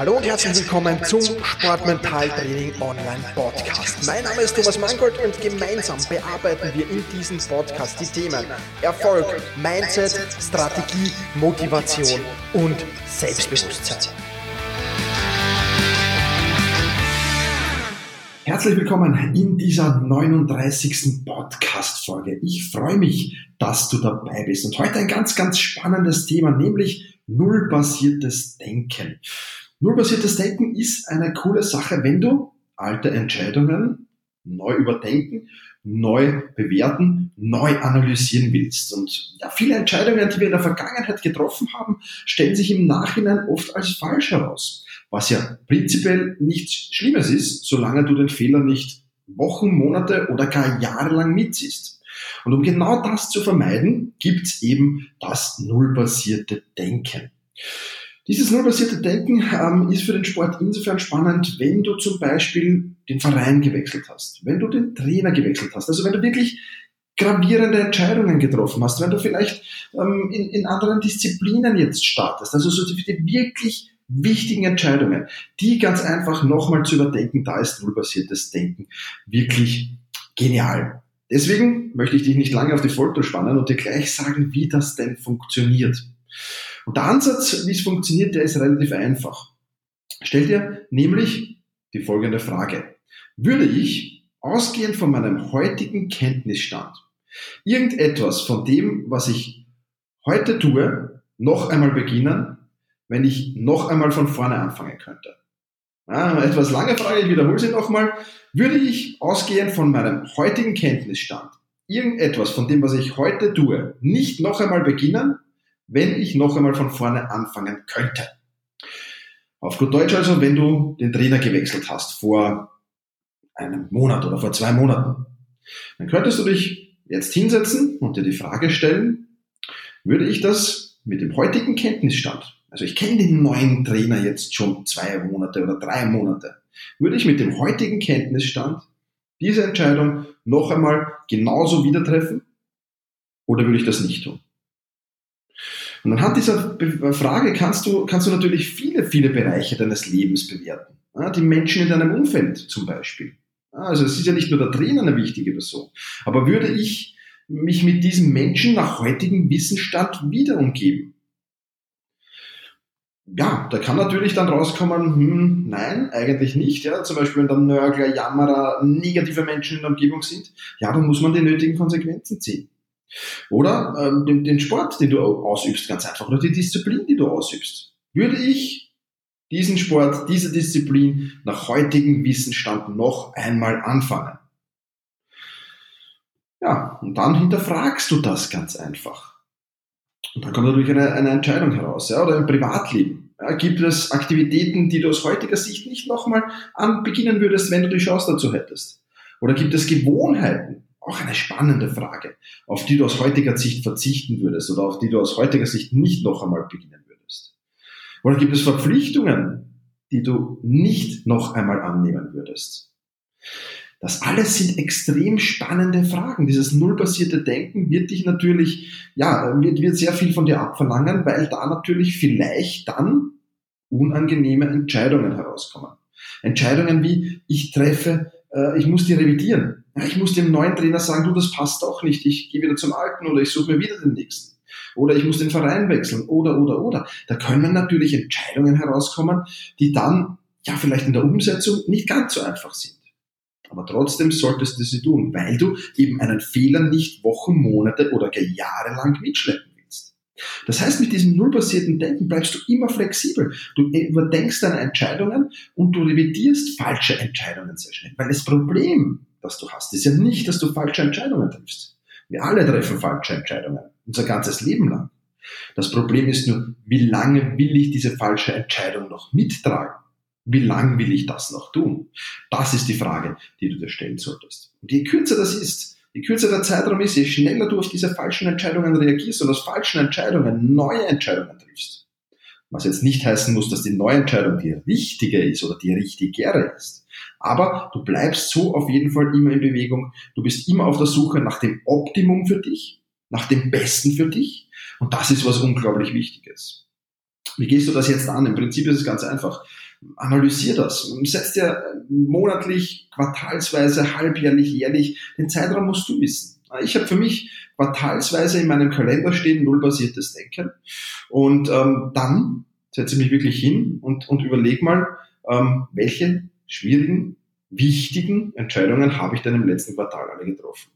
Hallo und herzlich willkommen zum Sportmental Training Online Podcast. Mein Name ist Thomas Mangold und gemeinsam bearbeiten wir in diesem Podcast die Themen Erfolg, Mindset, Strategie, Motivation und Selbstbewusstsein. Herzlich willkommen in dieser 39. Podcast-Folge. Ich freue mich, dass du dabei bist. Und heute ein ganz, ganz spannendes Thema, nämlich nullbasiertes Denken. Nullbasiertes Denken ist eine coole Sache, wenn du alte Entscheidungen neu überdenken, neu bewerten, neu analysieren willst. Und ja, viele Entscheidungen, die wir in der Vergangenheit getroffen haben, stellen sich im Nachhinein oft als falsch heraus. Was ja prinzipiell nichts Schlimmes ist, solange du den Fehler nicht Wochen, Monate oder gar Jahre lang mitziehst. Und um genau das zu vermeiden, gibt's eben das nullbasierte Denken. Dieses nullbasierte Denken ähm, ist für den Sport insofern spannend, wenn du zum Beispiel den Verein gewechselt hast, wenn du den Trainer gewechselt hast, also wenn du wirklich gravierende Entscheidungen getroffen hast, wenn du vielleicht ähm, in, in anderen Disziplinen jetzt startest, also so die, die wirklich wichtigen Entscheidungen, die ganz einfach nochmal zu überdenken, da ist nullbasiertes Denken wirklich genial. Deswegen möchte ich dich nicht lange auf die Folter spannen und dir gleich sagen, wie das denn funktioniert. Und der Ansatz, wie es funktioniert, der ist relativ einfach. Stell dir nämlich die folgende Frage. Würde ich, ausgehend von meinem heutigen Kenntnisstand, irgendetwas von dem, was ich heute tue, noch einmal beginnen, wenn ich noch einmal von vorne anfangen könnte? Ja, etwas lange Frage, ich wiederhole sie nochmal. Würde ich, ausgehend von meinem heutigen Kenntnisstand, irgendetwas von dem, was ich heute tue, nicht noch einmal beginnen, wenn ich noch einmal von vorne anfangen könnte. Auf gut Deutsch also, wenn du den Trainer gewechselt hast vor einem Monat oder vor zwei Monaten, dann könntest du dich jetzt hinsetzen und dir die Frage stellen, würde ich das mit dem heutigen Kenntnisstand, also ich kenne den neuen Trainer jetzt schon zwei Monate oder drei Monate, würde ich mit dem heutigen Kenntnisstand diese Entscheidung noch einmal genauso wieder treffen oder würde ich das nicht tun? Und anhand dieser Frage kannst du, kannst du natürlich viele, viele Bereiche deines Lebens bewerten. Die Menschen in deinem Umfeld zum Beispiel. Also es ist ja nicht nur der Trainer eine wichtige Person. Aber würde ich mich mit diesem Menschen nach heutigem Wissensstand wieder umgeben? Ja, da kann natürlich dann rauskommen, hm, nein, eigentlich nicht. Ja, zum Beispiel, wenn dann Nörgler, Jammerer, negative Menschen in der Umgebung sind, ja, dann muss man die nötigen Konsequenzen ziehen. Oder ähm, den, den Sport, den du ausübst, ganz einfach, oder die Disziplin, die du ausübst. Würde ich diesen Sport, diese Disziplin nach heutigem Wissensstand noch einmal anfangen? Ja, und dann hinterfragst du das ganz einfach. Und dann kommt natürlich eine, eine Entscheidung heraus. Ja, oder im Privatleben. Ja, gibt es Aktivitäten, die du aus heutiger Sicht nicht nochmal an beginnen würdest, wenn du die Chance dazu hättest? Oder gibt es Gewohnheiten, auch eine spannende Frage, auf die du aus heutiger Sicht verzichten würdest oder auf die du aus heutiger Sicht nicht noch einmal beginnen würdest. Oder gibt es Verpflichtungen, die du nicht noch einmal annehmen würdest? Das alles sind extrem spannende Fragen. Dieses nullbasierte Denken wird dich natürlich, ja, wird, wird sehr viel von dir abverlangen, weil da natürlich vielleicht dann unangenehme Entscheidungen herauskommen. Entscheidungen wie, ich treffe, äh, ich muss die revidieren ich muss dem neuen Trainer sagen, du, das passt auch nicht, ich gehe wieder zum alten oder ich suche mir wieder den nächsten. Oder ich muss den Verein wechseln oder, oder, oder. Da können natürlich Entscheidungen herauskommen, die dann ja vielleicht in der Umsetzung nicht ganz so einfach sind. Aber trotzdem solltest du sie tun, weil du eben einen Fehler nicht Wochen, Monate oder gar Jahre lang mitschleppen. Das heißt, mit diesem nullbasierten Denken bleibst du immer flexibel. Du überdenkst deine Entscheidungen und du revidierst falsche Entscheidungen sehr schnell. Weil das Problem das du hast, ist ja nicht, dass du falsche Entscheidungen triffst. Wir alle treffen falsche Entscheidungen, unser ganzes Leben lang. Das Problem ist nur, wie lange will ich diese falsche Entscheidung noch mittragen? Wie lange will ich das noch tun? Das ist die Frage, die du dir stellen solltest. Und je kürzer das ist, je kürzer der Zeitraum ist, je schneller du auf diese falschen Entscheidungen reagierst und aus falschen Entscheidungen neue Entscheidungen triffst. Was jetzt nicht heißen muss, dass die neue Entscheidung die richtige ist oder die richtigere ist. Aber du bleibst so auf jeden Fall immer in Bewegung. Du bist immer auf der Suche nach dem Optimum für dich, nach dem Besten für dich. Und das ist was unglaublich Wichtiges. Wie gehst du das jetzt an? Im Prinzip ist es ganz einfach. Analysier das. Setz dir monatlich, quartalsweise, halbjährlich, jährlich, den Zeitraum musst du wissen. Ich habe für mich quartalsweise in meinem Kalender stehen nullbasiertes Denken und ähm, dann setze ich mich wirklich hin und, und überleg mal, ähm, welche schwierigen, wichtigen Entscheidungen habe ich denn im letzten Quartal alle getroffen.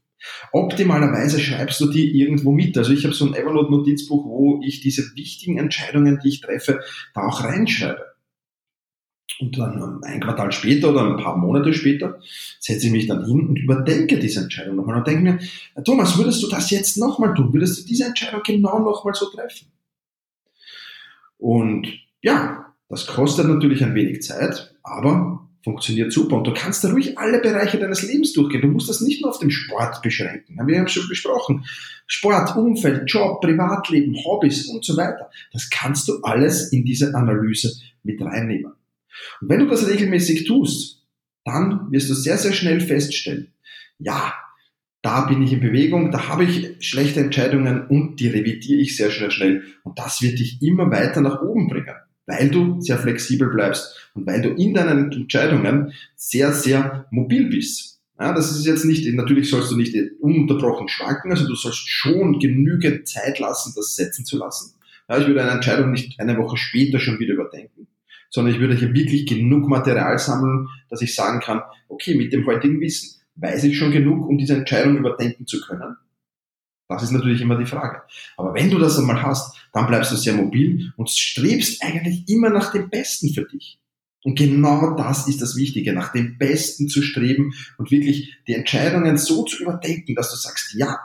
Optimalerweise schreibst du die irgendwo mit. Also ich habe so ein Evernote-Notizbuch, wo ich diese wichtigen Entscheidungen, die ich treffe, da auch reinschreibe. Und dann ein Quartal später oder ein paar Monate später setze ich mich dann hin und überdenke diese Entscheidung nochmal und denke mir, Thomas, würdest du das jetzt nochmal tun? Würdest du diese Entscheidung genau nochmal so treffen? Und ja, das kostet natürlich ein wenig Zeit, aber funktioniert super. Und du kannst da ruhig alle Bereiche deines Lebens durchgehen. Du musst das nicht nur auf den Sport beschränken. Wir haben schon besprochen. Sport, Umfeld, Job, Privatleben, Hobbys und so weiter. Das kannst du alles in diese Analyse mit reinnehmen. Und wenn du das regelmäßig tust, dann wirst du sehr, sehr schnell feststellen, ja, da bin ich in Bewegung, da habe ich schlechte Entscheidungen und die revidiere ich sehr schnell schnell. Und das wird dich immer weiter nach oben bringen weil du sehr flexibel bleibst und weil du in deinen Entscheidungen sehr, sehr mobil bist. Ja, das ist jetzt nicht, natürlich sollst du nicht ununterbrochen schwanken, also du sollst schon genügend Zeit lassen, das setzen zu lassen. Ja, ich würde eine Entscheidung nicht eine Woche später schon wieder überdenken, sondern ich würde hier wirklich genug Material sammeln, dass ich sagen kann, okay, mit dem heutigen Wissen weiß ich schon genug, um diese Entscheidung überdenken zu können. Das ist natürlich immer die Frage. Aber wenn du das einmal hast, dann bleibst du sehr mobil und strebst eigentlich immer nach dem Besten für dich. Und genau das ist das Wichtige, nach dem Besten zu streben und wirklich die Entscheidungen so zu überdenken, dass du sagst, ja,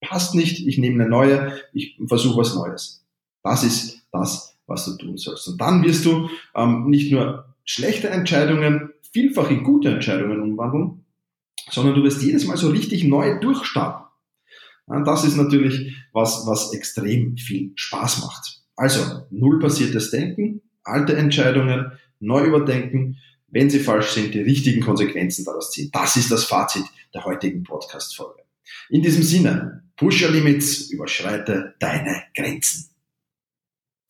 passt nicht, ich nehme eine neue, ich versuche was Neues. Das ist das, was du tun sollst. Und dann wirst du ähm, nicht nur schlechte Entscheidungen vielfach in gute Entscheidungen umwandeln, sondern du wirst jedes Mal so richtig neu durchstarten. Das ist natürlich was, was extrem viel Spaß macht. Also, nullbasiertes Denken, alte Entscheidungen, neu überdenken, wenn sie falsch sind, die richtigen Konsequenzen daraus ziehen. Das ist das Fazit der heutigen Podcast-Folge. In diesem Sinne, push your limits, überschreite deine Grenzen.